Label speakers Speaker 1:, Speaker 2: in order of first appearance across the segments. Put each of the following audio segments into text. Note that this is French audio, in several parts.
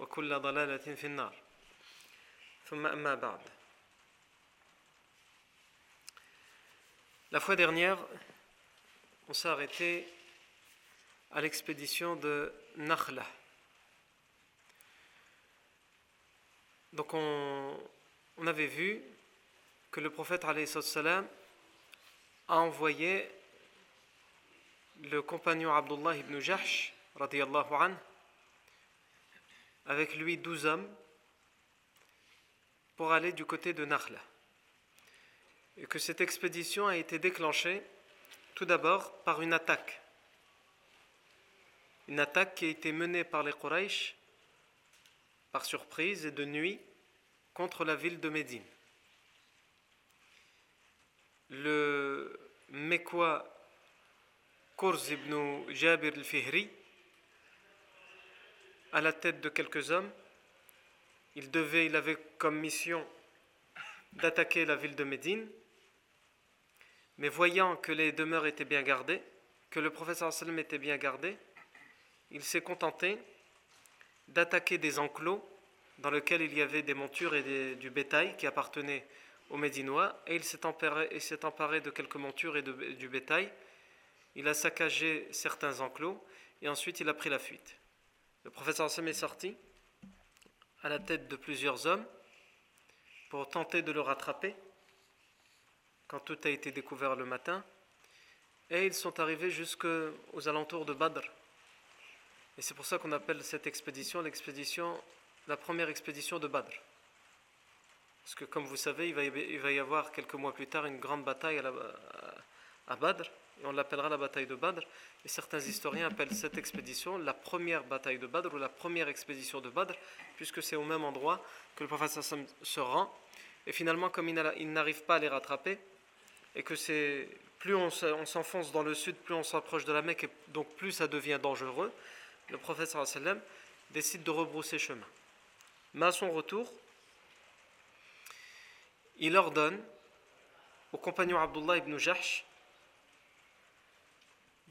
Speaker 1: وكل ضلالة في النار ثم أما بعد La fois dernière, on s'est arrêté à l'expédition de Nakhla. Donc on, on avait vu que le prophète salam a envoyé le compagnon Abdullah ibn Jahsh radiallahu anhu avec lui douze hommes pour aller du côté de Nakhla. Et que cette expédition a été déclenchée tout d'abord par une attaque. Une attaque qui a été menée par les Quraysh par surprise et de nuit contre la ville de Médine. Le Mekwa Kurz ibn Jabir al-Fihri à la tête de quelques hommes. Il devait, il avait comme mission d'attaquer la ville de Médine. Mais voyant que les demeures étaient bien gardées, que le professeur sallam était bien gardé, il s'est contenté d'attaquer des enclos dans lesquels il y avait des montures et du bétail qui appartenaient aux Médinois, et il s'est emparé, emparé, de quelques montures et du bétail. Il a saccagé certains enclos, et ensuite il a pris la fuite. Le professeur Hassan est sorti à la tête de plusieurs hommes pour tenter de le rattraper quand tout a été découvert le matin. Et ils sont arrivés jusqu'aux alentours de Badr. Et c'est pour ça qu'on appelle cette expédition l'expédition, la première expédition de Badr. Parce que comme vous savez, il va y avoir quelques mois plus tard une grande bataille à Badr on l'appellera la bataille de Badr. Et certains historiens appellent cette expédition la première bataille de Badr ou la première expédition de Badr, puisque c'est au même endroit que le prophète se rend. Et finalement, comme il n'arrive pas à les rattraper, et que c'est plus on s'enfonce dans le sud, plus on s'approche de la Mecque, et donc plus ça devient dangereux, le prophète sallam décide de rebrousser chemin. Mais à son retour, il ordonne au compagnon Abdullah ibn Jahsh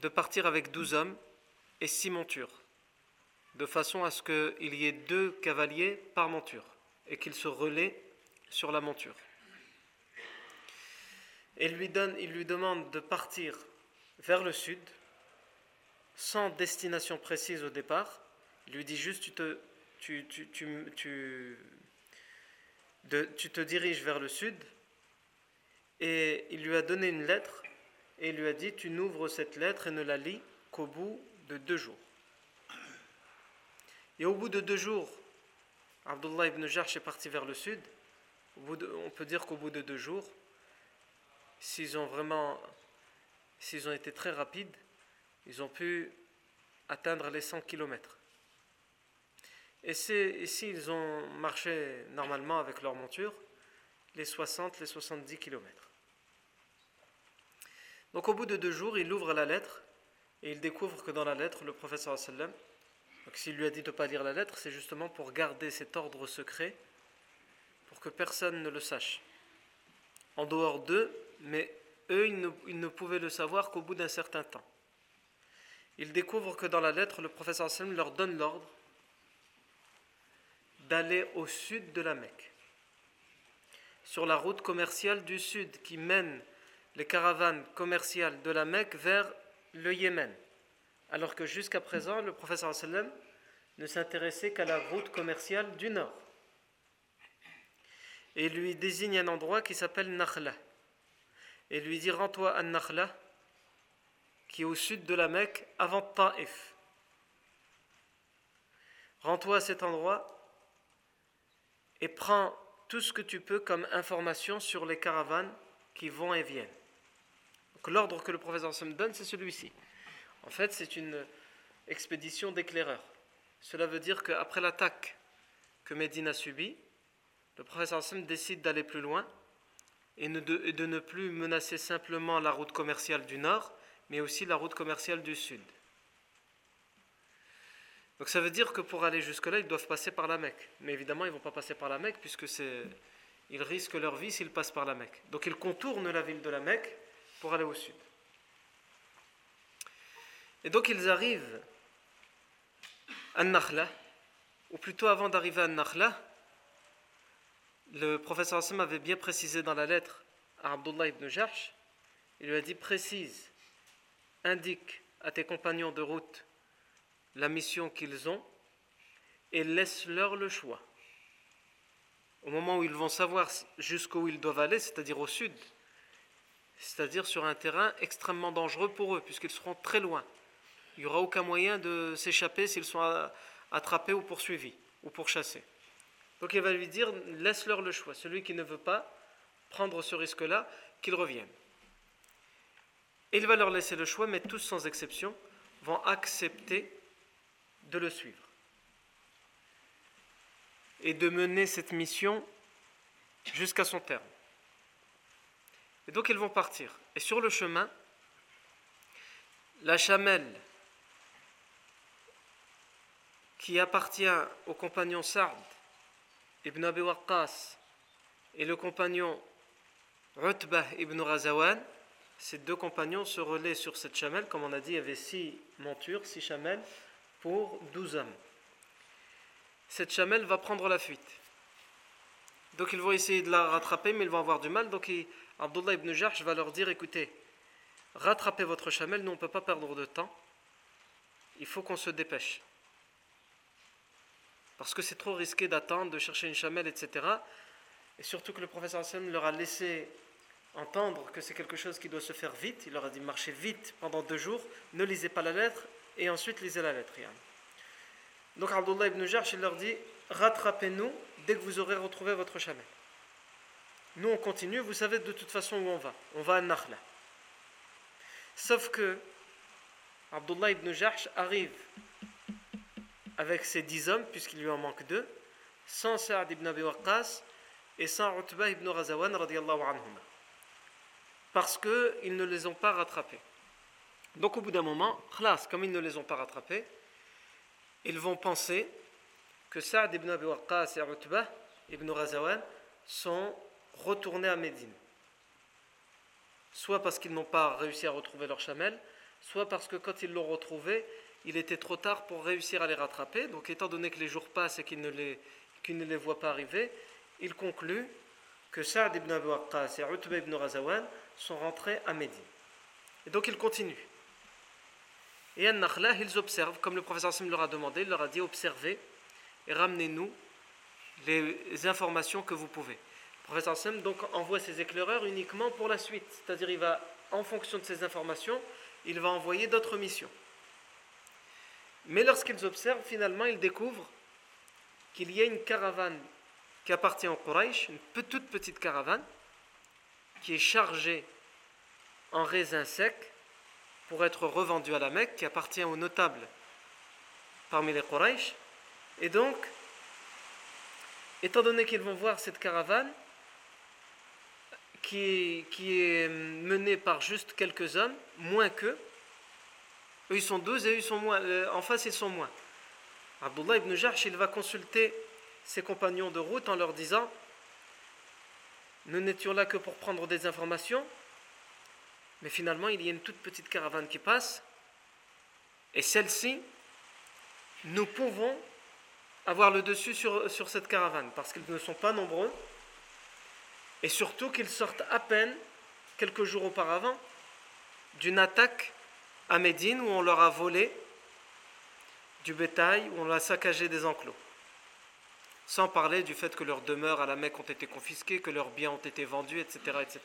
Speaker 1: de partir avec douze hommes et six montures, de façon à ce qu'il y ait deux cavaliers par monture et qu'ils se relaient sur la monture. Et il lui, demande de partir vers le sud, sans destination précise au départ. Il lui dit juste tu te, tu, tu, tu, tu te diriges vers le sud. Et il lui a donné une lettre et lui a dit Tu n'ouvres cette lettre et ne la lis qu'au bout de deux jours. Et au bout de deux jours, Abdullah ibn Jarsh est parti vers le sud. on peut dire qu'au bout de deux jours, s'ils ont vraiment, s'ils ont été très rapides, ils ont pu atteindre les 100 km. Et s'ils ont marché normalement avec leur monture, les 60, les 70 km. Donc au bout de deux jours, il ouvre la lettre et il découvre que dans la lettre, le professeur sallam, s'il lui a dit de ne pas lire la lettre, c'est justement pour garder cet ordre secret pour que personne ne le sache, en dehors d'eux, mais eux, ils ne, pouvaient le savoir qu'au bout d'un certain temps. Ils découvrent que dans la lettre, le professeur sallam leur donne l'ordre d'aller au sud de la Mecque, sur la route commerciale du sud qui mène les caravanes commerciales de la Mecque vers le Yémen, alors que jusqu'à présent, le professeur sallam ne s'intéressait qu'à la route commerciale du nord. Et lui désigne un endroit qui s'appelle Nakhla. Et lui dit Rends-toi à Nakhla, qui est au sud de la Mecque, avant Taif. Rends-toi à cet endroit et prends tout ce que tu peux comme information sur les caravanes qui vont et viennent. L'ordre que le professeur me donne, c'est celui-ci. En fait, c'est une expédition d'éclaireurs. Cela veut dire qu'après l'attaque que Médine a subie, le professeur Hassan décide d'aller plus loin et de, ne plus menacer simplement la route commerciale du nord, mais aussi la route commerciale du sud. Donc ça veut dire que pour aller jusque-là, ils doivent passer par la Mecque. Mais évidemment, ils ne vont pas passer par la Mecque puisque ils risquent leur vie s'ils passent par la Mecque. Donc ils contournent la ville de la Mecque pour aller au sud. Et donc ils arrivent à Nakhla, ou plutôt avant d'arriver à Nakhla, le professeur Hassan avait bien précisé dans la lettre à Abdullah ibn Jahsh, il lui a dit précise, indique à tes compagnons de route la mission qu'ils ont et laisse-leur le choix. Au moment où ils vont savoir jusqu'où ils doivent aller, c'est-à-dire au sud, c'est-à-dire sur un terrain extrêmement dangereux pour eux, puisqu'ils seront très loin. Il n'y aura aucun moyen de s'échapper s'ils sont attrapés ou poursuivis ou pourchassés. Donc il va lui dire, laisse-leur le choix. Celui qui ne veut pas prendre ce risque-là, qu'il revienne. Il va leur laisser le choix, mais tous sans exception vont accepter de le suivre et de mener cette mission jusqu'à son terme. Et donc ils vont partir. Et sur le chemin, la chamelle qui appartient au compagnon Sa'd ibn Abi Waqqas et le compagnon Utbah ibn Razawan, ces deux compagnons se relaient sur cette chamelle. Comme on a dit, il y avait six montures, six chamelles pour douze hommes. Cette chamelle va prendre la fuite. Donc ils vont essayer de la rattraper, mais ils vont avoir du mal. Donc Abdullah ibn Jarj va leur dire écoutez, rattrapez votre chamelle, nous on ne peut pas perdre de temps. Il faut qu'on se dépêche parce que c'est trop risqué d'attendre, de chercher une chamelle, etc. Et surtout que le professeur Hassan leur a laissé entendre que c'est quelque chose qui doit se faire vite. Il leur a dit marchez vite pendant deux jours, ne lisez pas la lettre et ensuite lisez la lettre. Donc Abdullah ibn Jarsh, il leur dit rattrapez-nous dès que vous aurez retrouvé votre chamelle. Nous on continue, vous savez de toute façon où on va. On va à Nakhla. Sauf que Abdullah ibn Jarsh arrive avec ses dix hommes, puisqu'il lui en manque deux, sans Sa'ad ibn Abi Waqqas et sans Utbah ibn Razawan anhuma. Parce qu'ils ne les ont pas rattrapés. Donc au bout d'un moment, khlas, comme ils ne les ont pas rattrapés, ils vont penser que Sa'ad ibn Abi Waqqas et Utbah ibn Razawan sont retournés à Médine. Soit parce qu'ils n'ont pas réussi à retrouver leur chamelle, soit parce que quand ils l'ont retrouvé, il était trop tard pour réussir à les rattraper. Donc, étant donné que les jours passent et qu'il ne les, ne les voit pas arriver, il conclut que Saad ibn Abu Waqqas et Utba ibn Razawan sont rentrés à Médine. Et donc, il continue. Et à Nakhla, ils observent, comme le professeur Sim leur a demandé, il leur a dit observez et ramenez-nous les informations que vous pouvez. Le professeur Sim donc envoie ses éclaireurs uniquement pour la suite, c'est-à-dire il va, en fonction de ces informations, il va envoyer d'autres missions. Mais lorsqu'ils observent, finalement, ils découvrent qu'il y a une caravane qui appartient au Quraysh, une toute petite caravane, qui est chargée en raisins secs pour être revendue à la Mecque, qui appartient aux notables parmi les Quraysh. Et donc, étant donné qu'ils vont voir cette caravane, qui est menée par juste quelques hommes, moins qu'eux, eux, ils sont 12 et eux, sont moins. Euh, en face, ils sont moins. Abdullah ibn Jahsh, il va consulter ses compagnons de route en leur disant nous n'étions là que pour prendre des informations, mais finalement il y a une toute petite caravane qui passe, et celle-ci, nous pouvons avoir le dessus sur, cette caravane, parce qu'ils ne sont pas nombreux, et surtout qu'ils sortent à peine, quelques jours auparavant, d'une attaque à Médine où on leur a volé du bétail, où on leur a saccagé des enclos. Sans parler du fait que leurs demeures à la Mecque ont été confisquées, que leurs biens ont été vendus, etc. etc.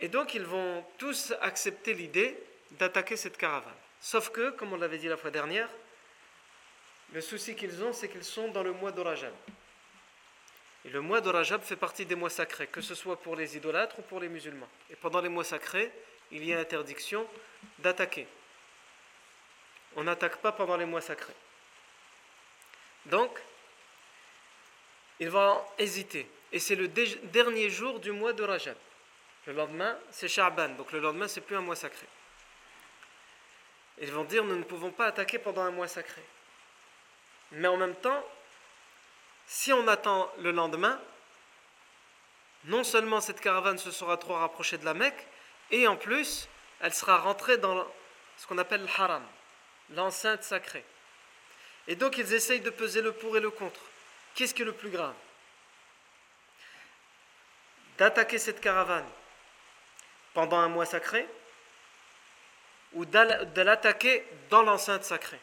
Speaker 1: Et donc ils vont tous accepter l'idée d'attaquer cette caravane. Sauf que, comme on l'avait dit la fois dernière, le souci qu'ils ont, c'est qu'ils sont dans le mois de Et le mois de fait partie des mois sacrés, que ce soit pour les idolâtres ou pour les musulmans. Et pendant les mois sacrés, il y a interdiction d'attaquer. On n'attaque pas pendant les mois sacrés. Donc, ils vont hésiter. Et c'est le dernier jour du mois de Rajab. Le lendemain, c'est Sha'ban. Donc le lendemain, c'est plus un mois sacré. Ils vont dire nous ne pouvons pas attaquer pendant un mois sacré. Mais en même temps, si on attend le lendemain, non seulement cette caravane se sera trop rapprochée de la Mecque, et en plus, elle sera rentrée dans ce qu'on appelle le haram, l'enceinte sacrée. Et donc ils essayent de peser le pour et le contre. Qu'est-ce qui est le plus grave? D'attaquer cette caravane pendant un mois sacré ou de l'attaquer dans l'enceinte sacrée.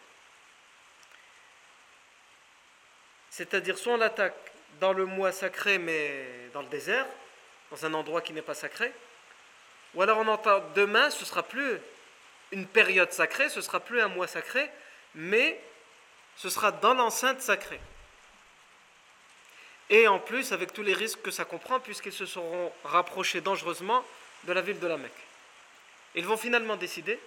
Speaker 1: C'est-à-dire soit on l'attaque dans le mois sacré mais dans le désert, dans un endroit qui n'est pas sacré, ou alors on entend demain, ce sera plus une période sacrée, ce sera plus un mois sacré, mais ce sera dans l'enceinte sacrée. Et en plus, avec tous les risques que ça comprend, puisqu'ils se seront rapprochés dangereusement de la ville de la Mecque. Ils vont finalement décider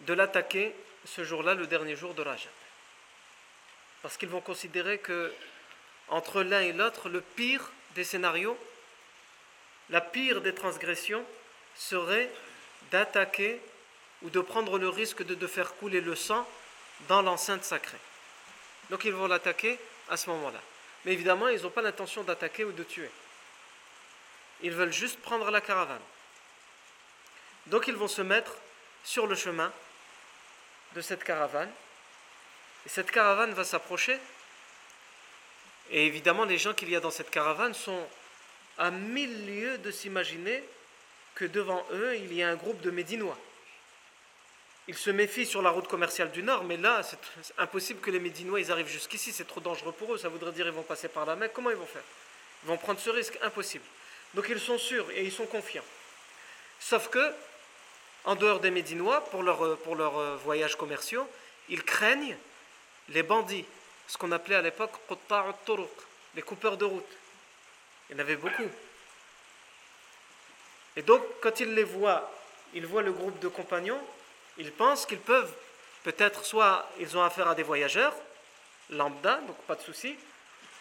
Speaker 1: de l'attaquer ce jour-là, le dernier jour de Rajab. Parce qu'ils vont considérer que entre l'un et l'autre, le pire des scénarios, la pire des transgressions serait d'attaquer ou de prendre le risque de, de faire couler le sang dans l'enceinte sacrée. Donc ils vont l'attaquer à ce moment-là. Mais évidemment, ils n'ont pas l'intention d'attaquer ou de tuer. Ils veulent juste prendre la caravane. Donc ils vont se mettre sur le chemin cette caravane. Et cette caravane va s'approcher. Et évidemment, les gens qu'il y a dans cette caravane sont à mille lieues de s'imaginer que devant eux, il y a un groupe de Médinois. Ils se méfient sur la route commerciale du Nord, mais là, c'est impossible que les Médinois ils arrivent jusqu'ici, c'est trop dangereux pour eux, ça voudrait dire qu'ils vont passer par la Mecque, comment ils vont faire? Ils vont prendre ce risque Impossible. Donc ils sont sûrs et ils sont confiants. Sauf que, en dehors des Médinois, pour leurs euh, leur euh, voyages commerciaux, ils craignent les bandits, ce qu'on appelait à l'époque les coupeurs de route. Il y en avait beaucoup. Et donc, quand ils les voient, ils voient le groupe de compagnons, ils pensent qu'ils peuvent, peut-être, soit ils ont affaire à des voyageurs, lambda, donc pas de souci,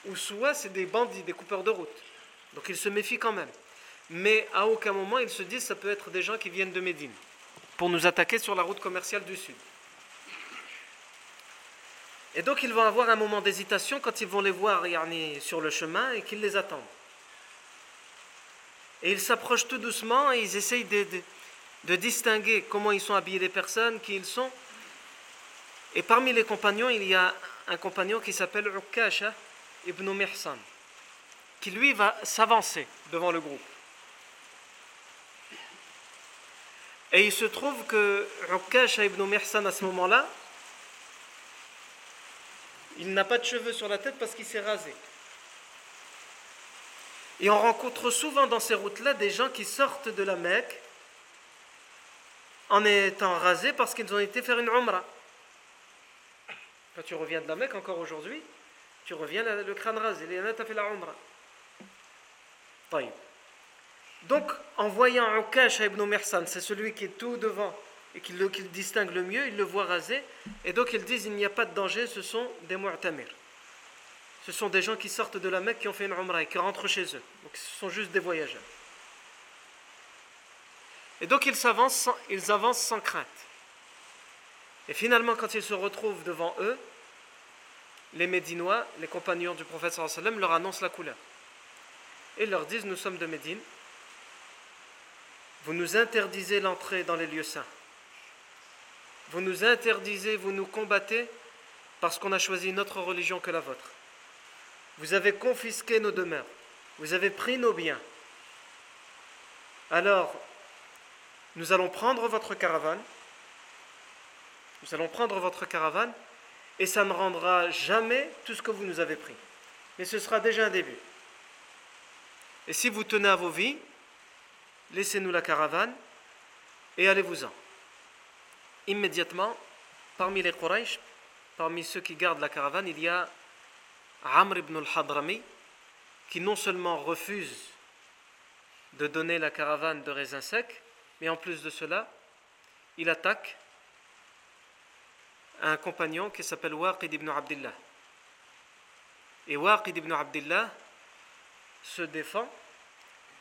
Speaker 1: ou soit c'est des bandits, des coupeurs de route. Donc ils se méfient quand même. Mais à aucun moment ils se disent ça peut être des gens qui viennent de Médine pour nous attaquer sur la route commerciale du sud. Et donc ils vont avoir un moment d'hésitation quand ils vont les voir sur le chemin et qu'ils les attendent. Et ils s'approchent tout doucement et ils essayent de, de distinguer comment ils sont habillés les personnes, qui ils sont. Et parmi les compagnons, il y a un compagnon qui s'appelle Ukasha ibn Mihsan, qui lui va s'avancer devant le groupe. Et il se trouve que Ukasha ibn Mihsan, à ce moment-là, il n'a pas de cheveux sur la tête parce qu'il s'est rasé. Et on rencontre souvent dans ces routes-là des gens qui sortent de la Mecque en étant rasés parce qu'ils ont été faire une umrah. Quand tu reviens de la Mecque encore aujourd'hui, tu reviens le crâne rasé. Il y en a, tu fait la umrah. Donc, en voyant Ukash ibn Mersan, c'est celui qui est tout devant et qui le, distingue le mieux, il le voit rasé. Et donc, ils disent il n'y a pas de danger, ce sont des mu'tamir. Ce sont des gens qui sortent de la Mecque, qui ont fait une umrah et qui rentrent chez eux. Donc, ce sont juste des voyageurs. Et donc ils avancent, ils avancent sans crainte. Et finalement, quand ils se retrouvent devant eux, les Médinois, les compagnons du prophète sallam, leur annoncent la couleur. Et leur disent Nous sommes de Médine, vous nous interdisez l'entrée dans les lieux saints. Vous nous interdisez, vous nous combattez parce qu'on a choisi une autre religion que la vôtre. Vous avez confisqué nos demeures, vous avez pris nos biens. Alors, nous allons prendre votre caravane, nous allons prendre votre caravane, et ça ne rendra jamais tout ce que vous nous avez pris. Mais ce sera déjà un début. Et si vous tenez à vos vies, laissez-nous la caravane et allez-vous-en. Immédiatement, parmi les Quraysh, parmi ceux qui gardent la caravane, il y a Amr ibn al-Hadrami qui non seulement refuse de donner la caravane de raisins secs, mais en plus de cela, il attaque un compagnon qui s'appelle Waqid ibn Abdullah. Et Waqid ibn Abdullah se défend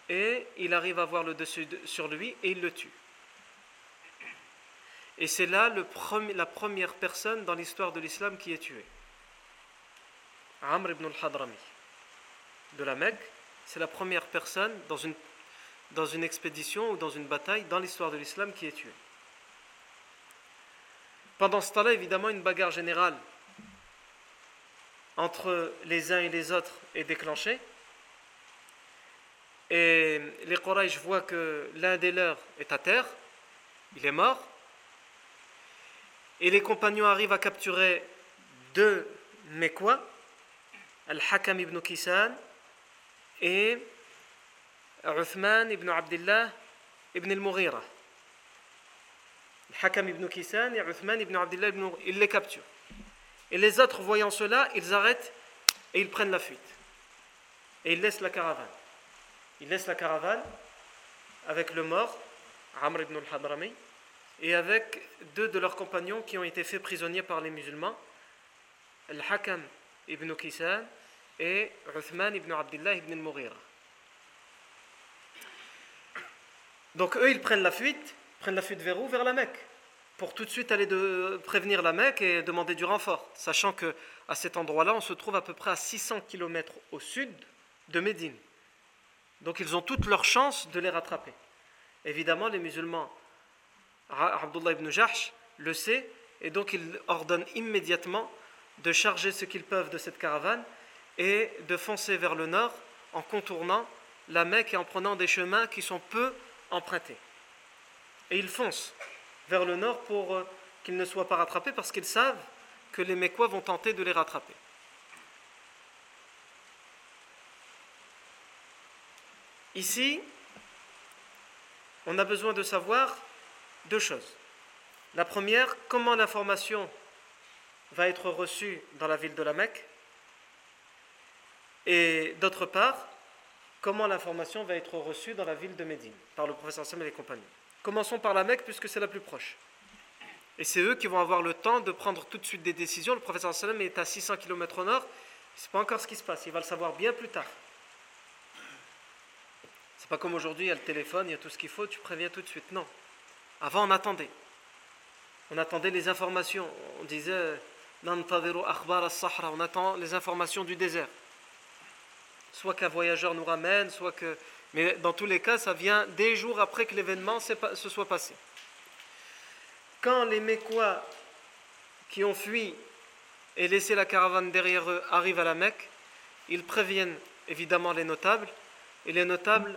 Speaker 1: et il arrive à avoir le dessus sur lui et il le tue. Et c'est là la première personne dans l'histoire de l'islam qui est tuée. Amr ibn al-Hadrami de la Mecque, c'est la première personne dans une expédition ou dans une bataille dans l'histoire de l'islam qui est tuée. Pendant ce temps-là, évidemment, une bagarre générale entre les uns et les autres est déclenchée. Et les Quraysh voient que l'un des leurs est à terre, il est mort. Et les compagnons arrivent à capturer deux Mekwa, Al-Hakam ibn Kisan et Uthman ibn Abdullah ibn al-Mughira. Hakam ibn Kisan et Uthman ibn Abdullah ibn ils les capturent. Et les autres, voyant cela, ils arrêtent et ils prennent la fuite. Et ils laissent la caravane. Ils laissent la caravane avec le mort, Amr ibn al-Hadrami, et avec deux de leurs compagnons qui ont été faits prisonniers par les musulmans, Al-Hakam ibn Kisan et Uthman ibn Abdullah ibn al-Mughira. Donc eux, ils prennent la fuite, prennent la fuite vers où? Vers la Mecque, pour tout de suite aller prévenir la Mecque et demander du renfort, sachant que à cet endroit-là, on se trouve à peu près à 600 km au sud de Médine. Donc ils ont toutes leurs chances de les rattraper. Évidemment, les musulmans, Abdullah ibn Jahsh le sait, et donc il ordonne immédiatement de charger ce qu'ils peuvent de cette caravane et de foncer vers le nord en contournant la Mecque et en prenant des chemins qui sont peu empruntés. Et ils foncent vers le nord pour euh, qu'ils ne soient pas rattrapés parce qu'ils savent que les Mécois vont tenter de les rattraper. Ici, on a besoin de savoir deux choses. La première, comment l'information va être reçue dans la ville de la Mecque. Et d'autre part, comment l'information va être reçue dans la ville de Médine par le professeur Sam et les compagnons. Commençons par la Mecque puisque c'est la plus proche. Et c'est eux qui vont avoir le temps de prendre tout de suite des décisions. Le professeur Sallam est à 600 km au nord. Ce n'est pas encore ce qui se passe. Il va le savoir bien plus tard. Pas comme aujourd'hui, il y a le téléphone, il y a tout ce qu'il faut, tu préviens tout de suite. Non. Avant, on attendait. On attendait les informations. On disait on attend les informations du désert. Soit qu'un voyageur nous ramène, soit que mais dans tous les cas, ça vient des jours après que l'événement se soit passé. Quand les Mécois qui ont fui et laissé la caravane derrière eux arrivent à la Mecque, ils préviennent évidemment les notables, et les notables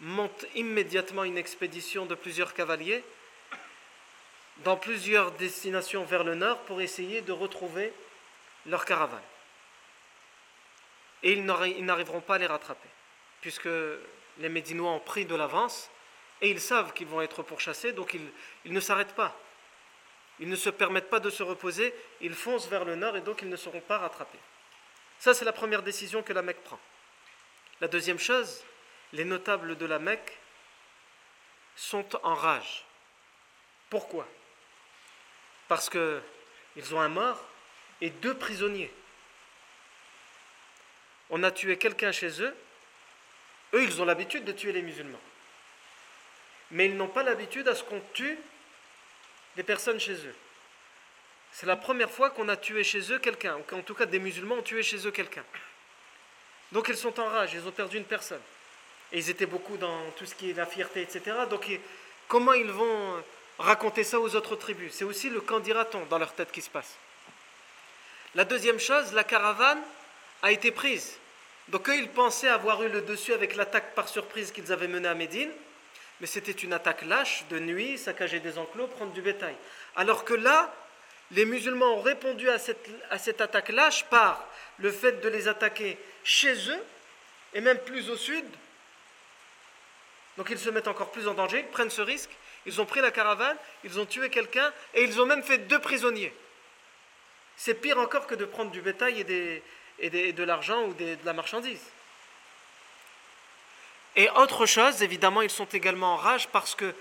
Speaker 1: montent immédiatement une expédition de plusieurs cavaliers dans plusieurs destinations vers le nord pour essayer de retrouver leur caravane. Et ils n'arriveront pas à les rattraper, puisque les Médinois ont pris de l'avance et ils savent qu'ils vont être pourchassés, donc ils, ne s'arrêtent pas. Ils ne se permettent pas de se reposer, ils foncent vers le nord et donc ils ne seront pas rattrapés. Ça, c'est la première décision que la Mecque prend. La deuxième chose, les notables de la Mecque sont en rage. Pourquoi? Parce qu'ils ont un mort et deux prisonniers. On a tué quelqu'un chez eux eux, ils ont l'habitude de tuer les musulmans. Mais ils n'ont pas l'habitude à ce qu'on tue des personnes chez eux. C'est la première fois qu'on a tué chez eux quelqu'un, ou qu'en tout cas des musulmans ont tué chez eux quelqu'un. Donc ils sont en rage, ils ont perdu une personne. Et ils étaient beaucoup dans tout ce qui est la fierté, etc. Donc comment ils vont raconter ça aux autres tribus? C'est aussi le candidaton dans leur tête qui se passe. La deuxième chose, la caravane a été prise. Donc eux, ils pensaient avoir eu le dessus avec l'attaque par surprise qu'ils avaient menée à Médine, mais c'était une attaque lâche, de nuit, saccager des enclos, prendre du bétail. Alors que là, les musulmans ont répondu à cette, à cette attaque lâche par le fait de les attaquer chez eux, et même plus au sud. Donc ils se mettent encore plus en danger, ils prennent ce risque, ils ont pris la caravane, ils ont tué quelqu'un, et ils ont même fait deux prisonniers. C'est pire encore que de prendre du bétail et, de l'argent ou de la marchandise. Et autre chose, évidemment, ils sont également en rage parce que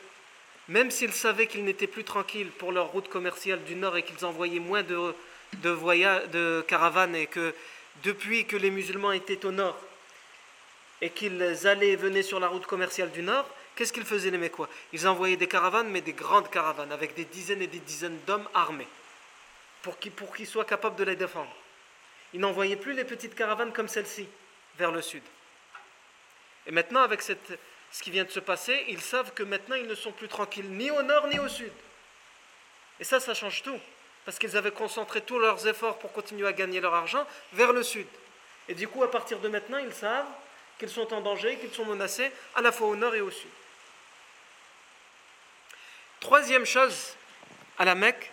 Speaker 1: même s'ils savaient qu'ils n'étaient plus tranquilles pour leur route commerciale du nord et qu'ils envoyaient moins de, de, voyages, de caravanes et que depuis que les musulmans étaient au nord et qu'ils allaient et venaient sur la route commerciale du nord, qu'est-ce qu'ils faisaient les Mécois? Ils envoyaient des caravanes, mais des grandes caravanes, avec des dizaines et des dizaines d'hommes armés, pour qu'ils soient capables de les défendre. Ils n'envoyaient plus les petites caravanes comme celle-ci, vers le sud. Et maintenant, avec ce qui vient de se passer, ils savent que maintenant ils ne sont plus tranquilles ni au nord ni au sud. Et ça, ça change tout. Parce qu'ils avaient concentré tous leurs efforts pour continuer à gagner leur argent vers le sud. Et du coup, à partir de maintenant, ils savent qu'ils sont en danger, qu'ils sont menacés à la fois au nord et au sud. Troisième chose à la Mecque,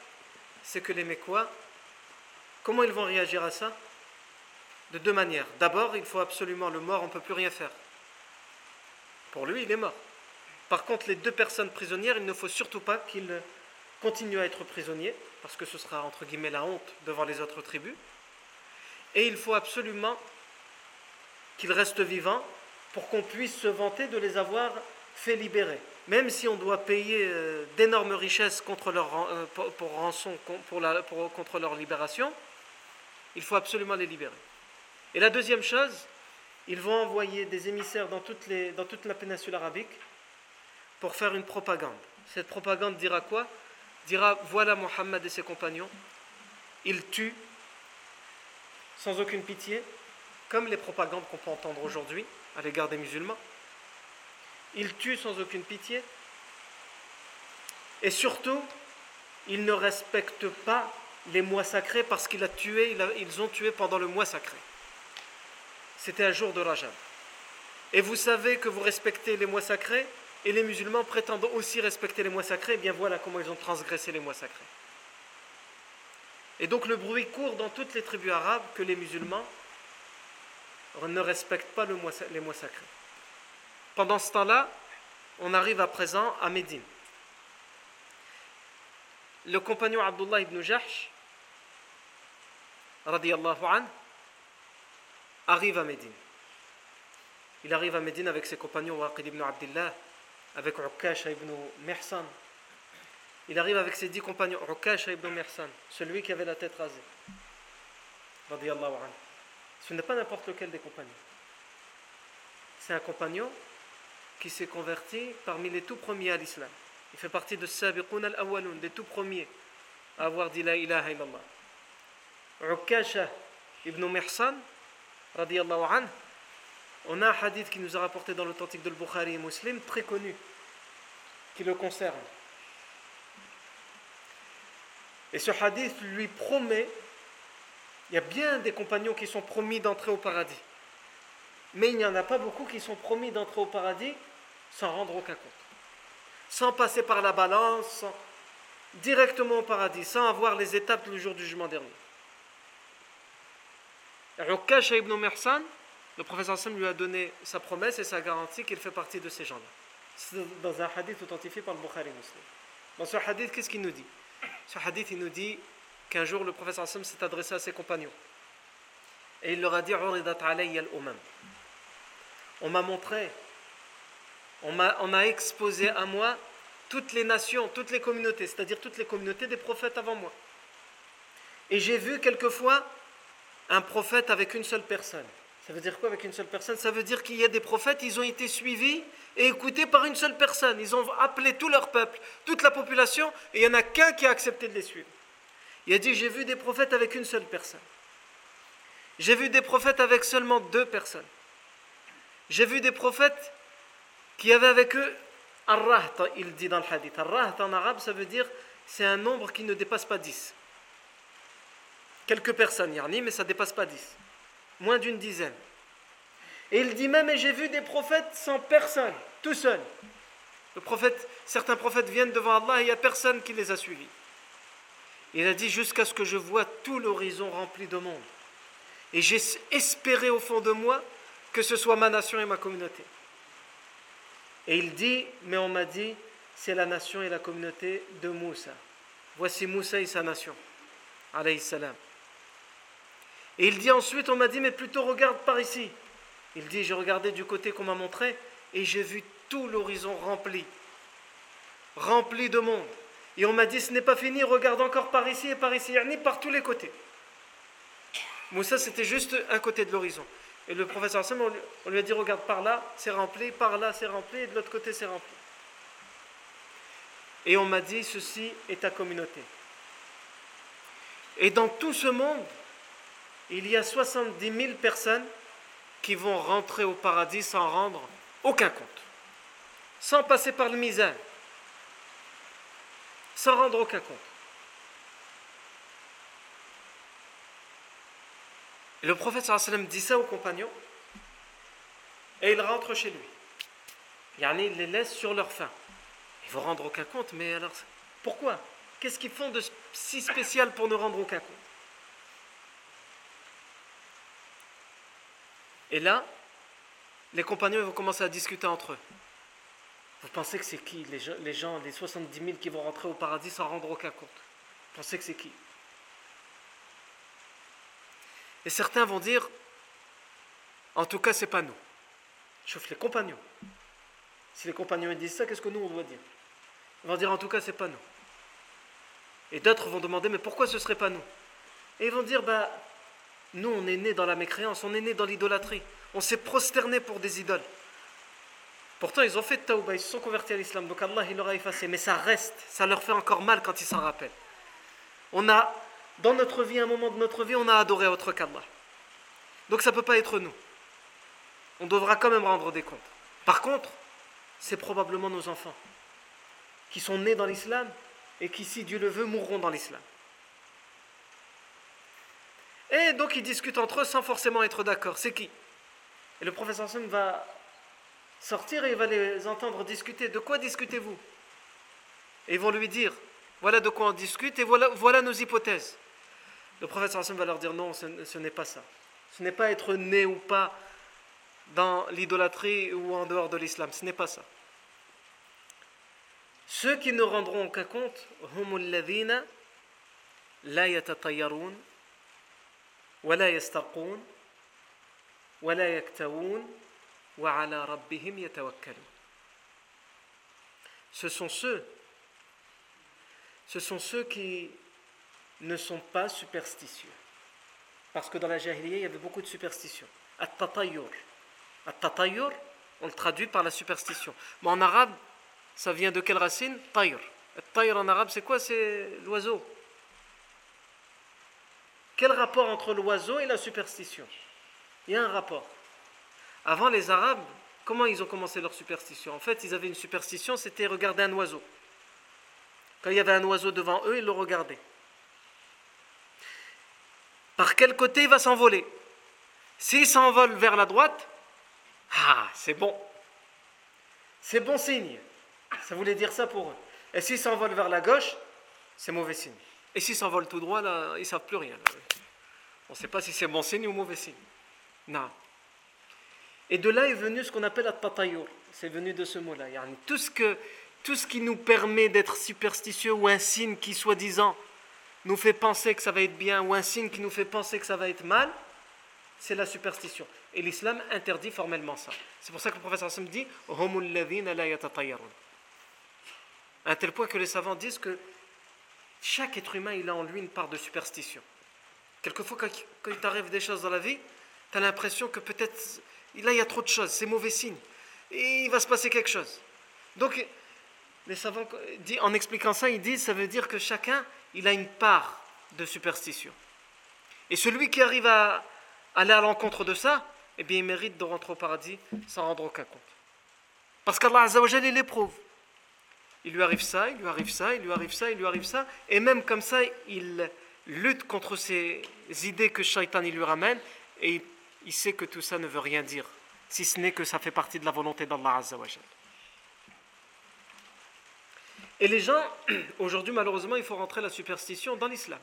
Speaker 1: c'est que les Mécois, comment ils vont réagir à ça? De deux manières. D'abord, il faut absolument le mort, on ne peut plus rien faire. Pour lui, il est mort. Par contre, les deux personnes prisonnières, il ne faut surtout pas qu'ils continuent à être prisonniers, parce que ce sera entre guillemets la honte devant les autres tribus. Et il faut absolument qu'ils restent vivants pour qu'on puisse se vanter de les avoir fait libérer. Même si on doit payer euh, d'énormes richesses contre leur, euh, pour, rançon pour la, contre leur libération, il faut absolument les libérer. Et la deuxième chose, ils vont envoyer des émissaires dans, les, dans toute la péninsule arabique pour faire une propagande. Cette propagande dira quoi? Dira voilà Mohammed et ses compagnons, ils tuent sans aucune pitié, comme les propagandes qu'on peut entendre aujourd'hui à l'égard des musulmans. Ils tuent sans aucune pitié. Et surtout, ils ne respectent pas les mois sacrés parce qu'ils ont tué pendant le mois sacré c'était un jour de Rajab. Et vous savez que vous respectez les mois sacrés, et les musulmans prétendent aussi respecter les mois sacrés, et eh bien voilà comment ils ont transgressé les mois sacrés. Et donc le bruit court dans toutes les tribus arabes que les musulmans ne respectent pas les mois sacrés. Pendant ce temps-là, on arrive à présent à Médine. Le compagnon Abdullah ibn Jahsh, radiallahu anhu, arrive à Médine. Il arrive à Médine avec ses compagnons Waqid ibn Abdullah, avec Ukasha ibn Mihsan. Il arrive avec ses dix compagnons, Ukasha ibn Mihsan, celui qui avait la tête rasée. Ce n'est pas n'importe lequel des compagnons. C'est un compagnon qui s'est converti parmi les tout premiers à l'islam. Il fait partie de Sabiqun al-Awwalun, des tout premiers à avoir dit la ilaha illallah. Ukasha ibn Mihsan, on a un hadith qui nous a rapporté dans l'authentique de Bukhari et Muslim, très connu, qui le concerne. Et ce hadith lui promet, il y a bien des compagnons qui sont promis d'entrer au paradis, mais il n'y en a pas beaucoup qui sont promis d'entrer au paradis sans rendre aucun compte, sans passer par la balance, directement au paradis, sans avoir les étapes du jour du jugement dernier. Ukasha ibn Mersan, le professeur Sam lui a donné sa promesse et sa garantie qu'il fait partie de ces gens-là. C'est dans un hadith authentifié par le Bukhari Muslim. Dans ce hadith, qu'est-ce qu'il nous dit? Ce hadith, il nous dit qu'un jour, le professeur Sam s'est adressé à ses compagnons. Et il leur a dit On m'a montré, on m'a, exposé à moi toutes les nations, toutes les communautés, c'est-à-dire toutes les communautés des prophètes avant moi. Et j'ai vu quelquefois un prophète avec une seule personne. Ça veut dire quoi avec une seule personne? Ça veut dire qu'il y a des prophètes, ils ont été suivis et écoutés par une seule personne. Ils ont appelé tout leur peuple, toute la population, et il n'y en a qu'un qui a accepté de les suivre. Il a dit J'ai vu des prophètes avec une seule personne. J'ai vu des prophètes avec seulement deux personnes. J'ai vu des prophètes qui avaient avec eux il dit dans le hadith. Ar-Raht en arabe, ça veut dire c'est un nombre qui ne dépasse pas 10. Quelques personnes, Yarni, mais ça ne dépasse pas 10. Moins d'une dizaine. Et il dit même, et j'ai vu des prophètes sans personne, tout seul. Certains prophètes viennent devant Allah et il n'y a personne qui les a suivis. Il a dit jusqu'à ce que je vois tout l'horizon rempli de monde. Et j'ai espéré au fond de moi que ce soit ma nation et ma communauté. Et il dit, mais on m'a dit, c'est la nation et la communauté de Moussa. Voici Moussa et sa nation. Alayhi salam. Et il dit ensuite, on m'a dit, mais plutôt regarde par ici. Il dit, j'ai regardé du côté qu'on m'a montré et j'ai vu tout l'horizon rempli, rempli de monde. Et on m'a dit, ce n'est pas fini, regarde encore par ici et par ici, ni par tous les côtés. Moussa, c'était juste un côté de l'horizon. Et le professeur Hassan, on lui a dit, regarde par là, c'est rempli, par là, c'est rempli, et de l'autre côté, c'est rempli. Et on m'a dit, ceci est ta communauté. Et dans tout ce monde, il y a 70 000 personnes qui vont rentrer au paradis sans rendre aucun compte, sans passer par le misère, sans rendre aucun compte. Le prophète sallam dit ça aux compagnons et il rentre chez lui. Yani, il les laisse sur leur faim. Ils vont rendre aucun compte, mais alors pourquoi? Qu'est-ce qu'ils font de si spécial pour ne rendre aucun compte? Et là, les compagnons vont commencer à discuter entre eux. Vous pensez que c'est qui les gens, les gens, les 70 000 qui vont rentrer au paradis sans rendre aucun compte? Vous pensez que c'est qui? Et certains vont dire, en tout cas, c'est pas nous. Chauffe les compagnons. Si les compagnons disent ça, qu'est-ce que nous on doit dire? Ils vont dire, en tout cas, c'est pas nous. Et d'autres vont demander, mais pourquoi ce serait pas nous? Et ils vont dire, bah, nous, on est nés dans la mécréance, on est nés dans l'idolâtrie. On s'est prosterné pour des idoles. Pourtant, ils ont fait tauba, ils se sont convertis à l'islam. Donc Allah, il leur a effacé. Mais ça reste, ça leur fait encore mal quand ils s'en rappellent. On a dans notre vie, un moment de notre vie, on a adoré autre qu'Allah. Donc ça ne peut pas être nous. On devra quand même rendre des comptes. Par contre, c'est probablement nos enfants qui sont nés dans l'islam et qui, si Dieu le veut, mourront dans l'islam. Et donc ils discutent entre eux sans forcément être d'accord. C'est qui? Et le professeur Hassan va sortir et il va les entendre discuter. De quoi discutez-vous Et ils vont lui dire, voilà de quoi on discute et voilà, voilà nos hypothèses. Le prophète sallam va leur dire non, ce, n'est pas ça. Ce n'est pas être né ou pas dans l'idolâtrie ou en dehors de l'islam. Ce n'est pas ça. Ceux qui ne rendront aucun compte, la yatatayyarun, ولا يسترقون ولا يكتوون وعلى ربهم يتوكلون Ce sont ceux ce sont ceux qui ne sont pas superstitieux. Parce que dans la Jahiliya, il y avait beaucoup de superstitions. At-tatayur. At-tatayur, on le traduit par la superstition. Mais en arabe, ça vient de quelle racine Tayr. Tayr en arabe, c'est quoi C'est l'oiseau. Quel rapport entre l'oiseau et la superstition Il y a un rapport. Avant, les Arabes, comment ils ont commencé leur superstition? En fait, ils avaient une superstition, c'était regarder un oiseau. Quand il y avait un oiseau devant eux, ils le regardaient. Par quel côté il va s'envoler? S'il s'envole vers la droite, ah, c'est bon. C'est bon signe. Ça voulait dire ça pour eux. Et s'il s'envole vers la gauche, c'est mauvais signe. Et s'il s'envole tout droit, là, ils ne savent plus rien. On ne sait pas si c'est bon signe ou mauvais signe. Non. Et de là est venu ce qu'on appelle la tatayur. C'est venu de ce mot-là. Tout ce, tout ce qui nous permet d'être superstitieux ou un signe qui, soi-disant, nous fait penser que ça va être bien ou un signe qui nous fait penser que ça va être mal, c'est la superstition. Et l'islam interdit formellement ça. C'est pour ça que le professeur Hassan dit À un tel point que les savants disent que chaque être humain, il a en lui une part de superstition. Quelquefois, quand, il t'arrive des choses dans la vie, tu as l'impression que peut-être, là, il y a trop de choses, c'est mauvais signe. Il va se passer quelque chose. Donc, les savants, en expliquant ça, ils disent, ça veut dire que chacun, il a une part de superstition. Et celui qui arrive à aller à l'encontre de ça, eh bien, il mérite de rentrer au paradis sans rendre aucun compte. Parce qu'Allah Azzawajal, il l'éprouve. Il lui arrive ça, il lui arrive ça, il lui arrive ça, il lui arrive ça. Et même comme ça, il lutte contre ces idées que Shaitan il lui ramène. Et sait que tout ça ne veut rien dire. Si ce n'est que ça fait partie de la volonté d'Allah Azzawajal. Et les gens, aujourd'hui malheureusement, il faut rentrer la superstition dans l'islam.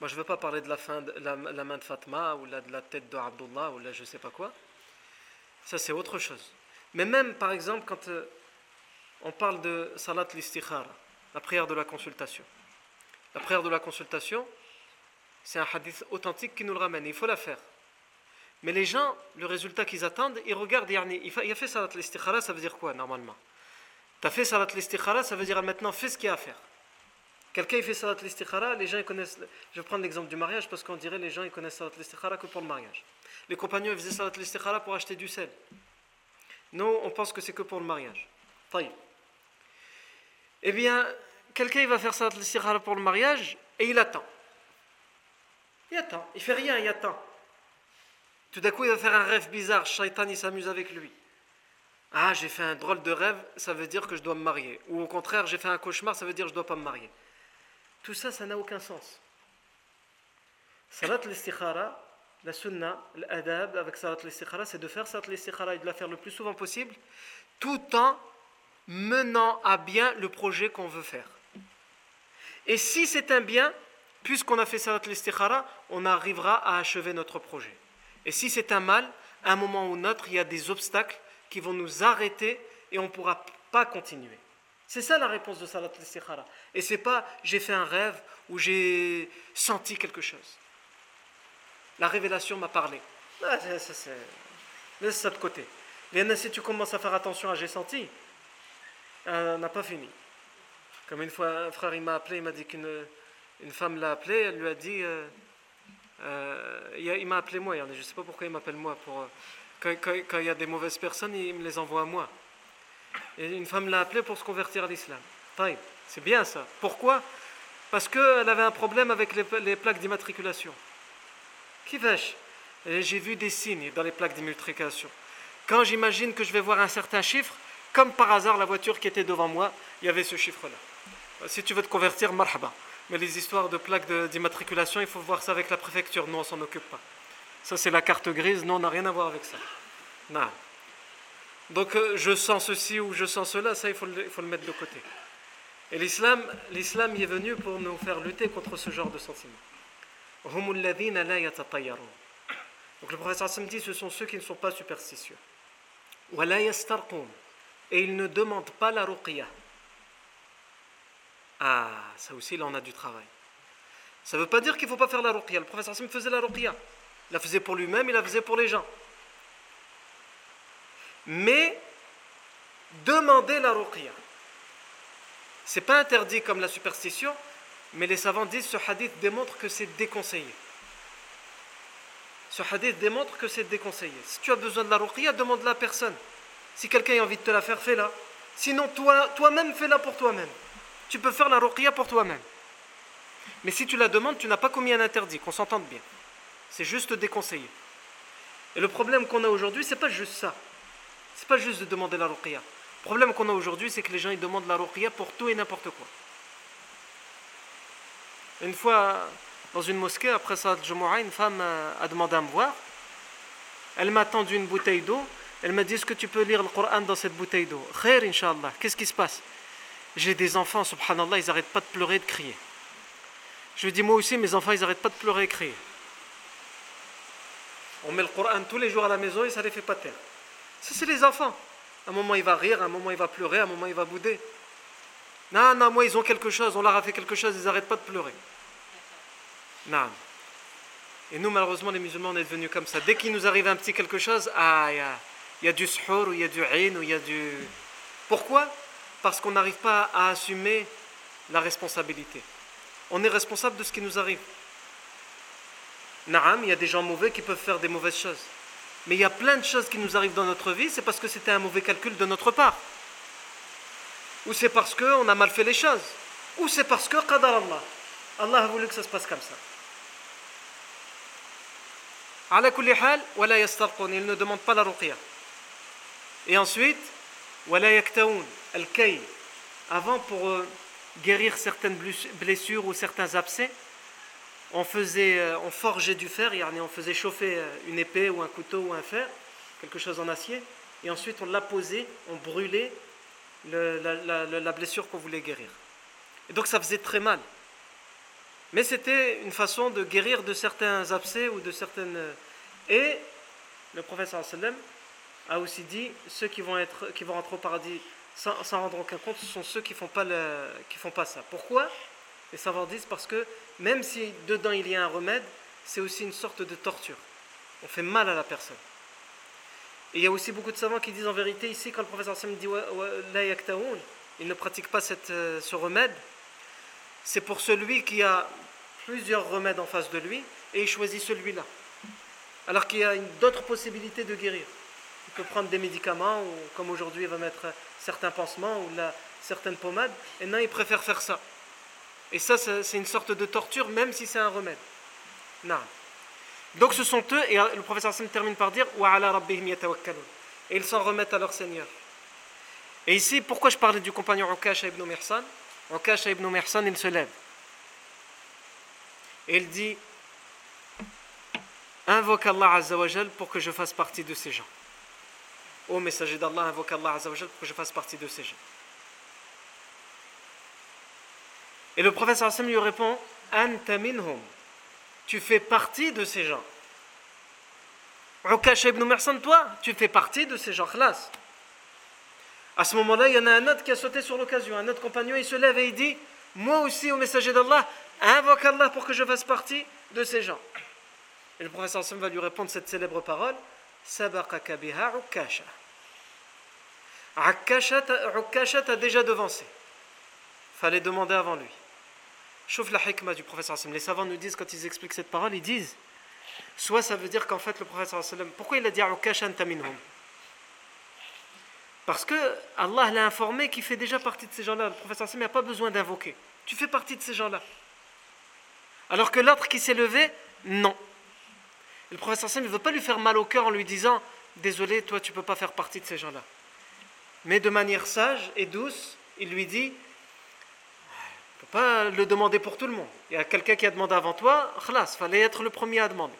Speaker 1: Moi, je ne veux pas parler de la, fin de, la, main de Fatma ou de la tête de Abdullah ou là, je ne sais pas quoi. Ça, c'est autre chose. Mais même, par exemple, quand euh, on parle de Salat l'istikhara, la prière de la consultation. La prière de la consultation, c'est un hadith authentique qui nous le ramène. Il faut la faire. Mais les gens, le résultat qu'ils attendent, ils regardent, il a fait Salat l'istikhara, ça veut dire quoi normalement? Tu as fait Salat l'istikhara, ça veut dire maintenant fais ce qu'il y a à faire. Quelqu'un fait salat l'istikhara, les gens ils connaissent. Je vais prendre l'exemple du mariage parce qu'on dirait les gens ils connaissent salat l'istikhara que pour le mariage. Les compagnons ils faisaient salat l'istikhara pour acheter du sel. Nous on pense que c'est que pour le mariage. Eh bien, quelqu'un il va faire salat l'istikhara pour le mariage et il attend. Il attend, il fait rien, il attend. Tout d'un coup il va faire un rêve bizarre, Shaitan il s'amuse avec lui. Ah, j'ai fait un drôle de rêve, ça veut dire que je dois me marier. Ou au contraire, j'ai fait un cauchemar, ça veut dire que je ne dois pas me marier. Tout ça, ça n'a aucun sens. Salat l'istikhara, la sunna, l'adab avec salat l'istikhara, c'est de faire salat l'istikhara et de la faire le plus souvent possible, tout en menant à bien le projet qu'on veut faire. Et si c'est un bien, puisqu'on a fait salat l'istikhara, on arrivera à achever notre projet. Et si c'est un mal, à un moment ou un autre, il y a des obstacles qui vont nous arrêter et on ne pourra pas continuer. C'est ça la réponse de Salat al-Istikhara. Et c'est pas j'ai fait un rêve ou j'ai senti quelque chose. La révélation m'a parlé. Ah, Laisse ça de côté. si tu commences à faire attention à j'ai senti, on n'a pas fini. Comme une fois, un frère m'a appelé, il m'a dit qu'une une femme l'a appelé, elle lui a dit euh, euh, il m'a appelé moi, je ne sais pas pourquoi il m'appelle moi. Quand, quand, il y a des mauvaises personnes, il me les envoie à moi. Et une femme l'a appelé pour se convertir à l'islam. C'est bien ça. Pourquoi? Parce qu'elle avait un problème avec les, plaques d'immatriculation. Qui vais-je? J'ai vu des signes dans les plaques d'immatriculation. Quand j'imagine que je vais voir un certain chiffre, comme par hasard, la voiture qui était devant moi, il y avait ce chiffre-là. Si tu veux te convertir, marhaba. Mais les histoires de plaques d'immatriculation, il faut voir ça avec la préfecture. Nous, on s'en occupe pas. Ça, c'est la carte grise. Non, on n'a rien à voir avec ça. Non. Donc euh, je sens ceci ou je sens cela, ça il faut le, mettre de côté. Et l'islam, l'islam est venu pour nous faire lutter contre ce genre de sentiments. Donc le professeur Hassan dit ce sont ceux qui ne sont pas superstitieux. Et ils ne demandent pas la ruqya. Ah, ça aussi là on a du travail. Ça ne veut pas dire qu'il ne faut pas faire la ruqya. Le professeur Hassan faisait la ruqya. Il la faisait pour lui-même, il la faisait pour les gens mais demander la ruqya. C'est pas interdit comme la superstition, mais les savants disent ce hadith démontre que c'est déconseillé. Ce hadith démontre que c'est déconseillé. Si tu as besoin de la ruqya, demande-la à personne. Si quelqu'un a envie de te la faire, fais-la. Sinon, toi, toi-même, fais-la pour toi-même. Tu peux faire la ruqya pour toi-même. Mais si tu la demandes, tu n'as pas commis un interdit, qu'on s'entende bien. C'est juste déconseillé. Et le problème qu'on a aujourd'hui, c'est pas juste ça. C'est pas juste de demander la ruqya. Le problème qu'on a aujourd'hui, c'est que les gens ils demandent la ruqya pour tout et n'importe quoi. Une fois, dans une mosquée, après ça, une femme a demandé à me voir. Elle m'a tendu une bouteille d'eau. Elle m'a dit Est-ce que tu peux lire le Coran dans cette bouteille d'eau? Khair, Inch'Allah. Qu'est-ce qui se passe? J'ai des enfants, subhanallah, ils n'arrêtent pas de pleurer et de crier. Je dis Moi aussi, mes enfants, ils n'arrêtent pas de pleurer et de crier. On met le Coran tous les jours à la maison et ça les fait pas taire. Ça, c'est les enfants. À un moment, il va rire, à un moment, il va pleurer, à un moment, il va bouder. Non, non, moi, ils ont quelque chose, on leur a fait quelque chose, ils n'arrêtent pas de pleurer. Non. Et nous, malheureusement, les musulmans, on est devenus comme ça. Dès qu'il nous arrive un petit quelque chose, ah, il y a, du suhour, ou il y a du ain, ou il y a du. Pourquoi? Parce qu'on n'arrive pas à assumer la responsabilité. On est responsable de ce qui nous arrive. Naam, il y a des gens mauvais qui peuvent faire des mauvaises choses. Mais il y a plein de choses qui nous arrivent dans notre vie, c'est parce que c'était un mauvais calcul de notre part. Ou c'est parce qu'on a mal fait les choses. ou c'est parce que qadar Allah. A voulu que ça se passe comme ça. Ils ne demandent pas la ruqya. Et ensuite, wala yaktaoun, al-kay. Avant, pour euh, guérir certaines blessures ou certains abcès, on, faisait, euh, on forgeait du fer, on faisait chauffer euh, une épée ou un couteau ou un fer, quelque chose en acier, et ensuite on l'apposait, on brûlait la, blessure qu'on voulait guérir. Et donc ça faisait très mal. Mais c'était une façon de guérir de certains abcès ou de certaines. Et le sallam a aussi dit ceux qui vont, être, qui vont rentrer au paradis sans, rendre aucun compte, ce sont ceux qui ne font, pas font pas ça. Pourquoi? Les savants disent parce que même si dedans il y a un remède, c'est aussi une sorte de torture. On fait mal à la personne. Et il y a aussi beaucoup de savants qui disent en vérité ici, quand le professeur Sam dit il ne pratique pas cette, euh, ce remède, c'est pour celui qui a plusieurs remèdes en face de lui et il choisit celui-là. Alors qu'il y a d'autres possibilités de guérir. Il peut prendre des médicaments, ou comme aujourd'hui il va mettre certains pansements ou certaines pommades, et non, il préfère faire ça. Et ça, c'est une sorte de torture, même si c'est un remède. Non. Donc ce sont eux, et le professeur Hassan termine par dire Et ils s'en remettent à leur Seigneur. Et ici, pourquoi je parlais du compagnon Ukash ibn Mirsan? Ukash ibn Mirsan, il se lève. Et il dit Invoque Allah Azzawajal pour que je fasse partie de ces gens. Ô messager d'Allah, invoque Allah pour que je fasse partie de ces gens. Et le professeur Hassan lui répond Anta tu fais partie de ces gens. Ukash ibn Mersan, toi, tu fais partie de ces gens. Khlas. À ce moment-là, il y en a un autre qui a sauté sur l'occasion. Un autre compagnon, il se lève et il dit Moi aussi, au messager d'Allah, invoque Allah pour que je fasse partie de ces gens. Et le professeur Sam va lui répondre cette célèbre parole Sabaqaka biha Ukasha. Ukasha t'a déjà devancé. Fallait demander avant lui. Chauffe la hikmah du professeur Les savants nous disent, quand ils expliquent cette parole, ils disent soit ça veut dire qu'en fait, le professeur pourquoi il a dit Ukashan taminhum Parce que Allah l'a informé qu'il fait déjà partie de ces gens-là. Le professeur n'a pas besoin d'invoquer. Tu fais partie de ces gens-là. Alors que l'autre qui s'est levé, non. Le professeur ne veut pas lui faire mal au cœur en lui disant Désolé, toi, tu ne peux pas faire partie de ces gens-là. Mais de manière sage et douce, il lui dit ne peut pas le demander pour tout le monde. Il y a quelqu'un qui a demandé avant toi, il fallait être le premier à demander.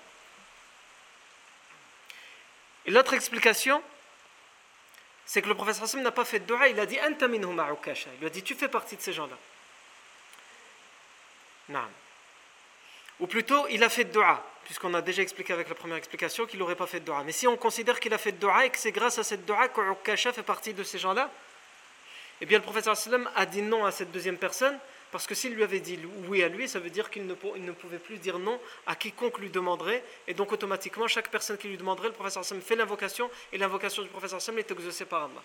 Speaker 1: Et l'autre explication, c'est que le professeur Hassim n'a pas fait de dua, il a dit Il lui a dit Tu fais partie de ces gens-là. Ou plutôt, il a fait de dua, puisqu'on a déjà expliqué avec la première explication qu'il n'aurait pas fait de dua. Mais si on considère qu'il a fait de dua et que c'est grâce à cette dua qu'Ukasha fait partie de ces gens-là, eh bien le professeur a dit non à cette deuxième personne parce que s'il lui avait dit oui à lui, ça veut dire qu'il ne, pouvait plus dire non à quiconque lui demanderait. Et donc automatiquement, chaque personne qui lui demanderait, le professeur Sam fait l'invocation. Et l'invocation du professeur Sam est exaucée par Allah.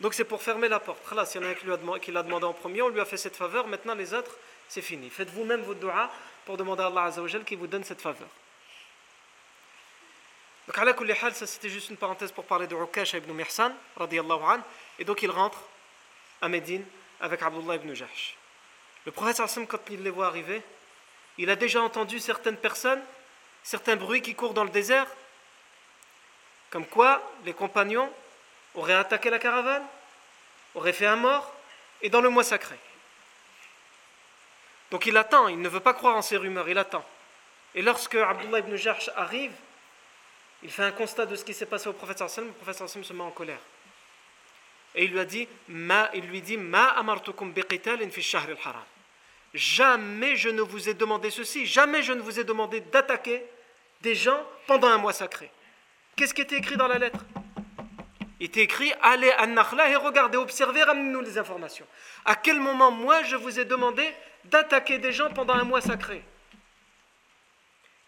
Speaker 1: Donc c'est pour fermer la porte. Là, s'il y en a un qui l'a demandé en premier, on lui a fait cette faveur. Maintenant, les autres, c'est fini. Faites vous-même votre dua pour demander à Allah Azzawajal qui vous donne cette faveur. Donc, à ça c'était juste une parenthèse pour parler de Ukash ibn Mihsan, et donc il rentre à Médine avec Abdullah ibn Jahsh. Le prophète Hassan, quand il les voit arriver, il a déjà entendu certaines personnes, certains bruits qui courent dans le désert, comme quoi les compagnons auraient attaqué la caravane, auraient fait un mort, et dans le mois sacré. Donc il attend, il ne veut pas croire en ces rumeurs, il attend. Et lorsque Abdullah ibn Jarsh arrive, il fait un constat de ce qui s'est passé au prophète sallam, le prophète sallam se met en colère. Et il lui a dit, il lui dit, ma amartukum fi shahr al-haram. Jamais je ne vous ai demandé ceci, jamais je ne vous ai demandé d'attaquer des gens pendant un mois sacré. Qu'est-ce qui était écrit dans la lettre? Il était écrit Allez à Nakhla et regardez, observez, ramenez-nous les informations. À quel moment, moi, je vous ai demandé d'attaquer des gens pendant un mois sacré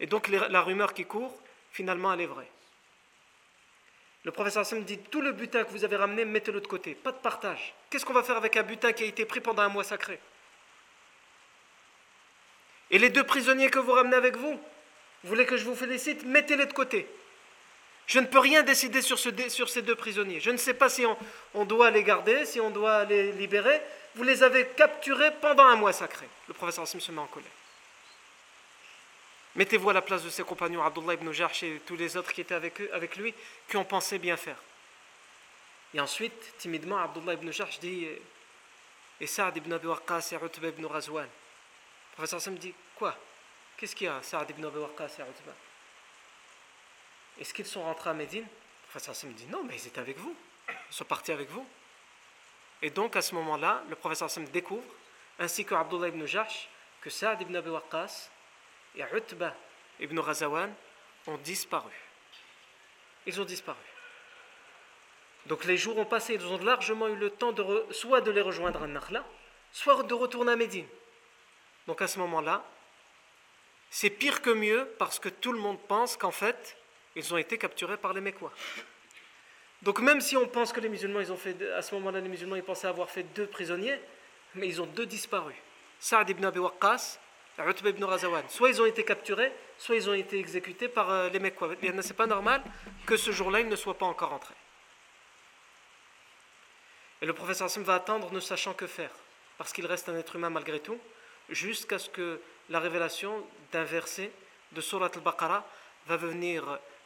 Speaker 1: Et donc, la rumeur qui court, finalement, elle est vraie. Le professeur Hassan dit Tout le butin que vous avez ramené, mettez-le de côté, pas de partage. Qu'est-ce qu'on va faire avec un butin qui a été pris pendant un mois sacré? Et les deux prisonniers que vous ramenez avec vous, vous voulez que je vous félicite, mettez-les de côté. Je ne peux rien décider sur, ces deux prisonniers. Je ne sais pas si on, doit les garder, si on doit les libérer. Vous les avez capturés pendant un mois sacré. Le professeur Hassim se met en colère. Mettez-vous à la place de ses compagnons, Abdullah ibn Jarsh et tous les autres qui étaient avec, lui, qui ont pensé bien faire. Et ensuite, timidement, Abdullah ibn Jarsh dit Et Saad ibn Abi Waqqas et Utba ibn Razwan. Le professeur Hassim dit Quoi? Qu'est-ce qu'il y a, Saad ibn Abi Waqqas et Utba? Est-ce qu'ils sont rentrés à Médine? Le professeur Hassim dit non, mais ils étaient avec vous. Ils sont partis avec vous. Et donc à ce moment-là, le professeur Hassim découvre, ainsi que Abdullah ibn Jahsh, que Saad ibn Abi Waqqas et Utba ibn Razawan ont disparu. Ils ont disparu. Donc les jours ont passé, ils ont largement eu le temps de soit de les rejoindre à Nakhla, soit de retourner à Médine. Donc à ce moment-là, c'est pire que mieux parce que tout le monde pense qu'en fait, ils ont été capturés par les Mécois. Donc même si on pense que les musulmans, ont fait, à ce moment-là, les musulmans, pensaient avoir fait deux prisonniers, mais ils ont deux disparus. Saad ibn Abi Waqqas Utba ibn Razawan. Soit ils ont été capturés, soit ils ont été exécutés par euh, les Mécois. C'est pas normal que ce jour-là, ils ne soient pas encore entrés. Et le professeur Hassim va attendre ne sachant que faire, parce qu'il reste un être humain malgré tout, jusqu'à ce que la révélation d'un verset de Surat al-Baqarah va venir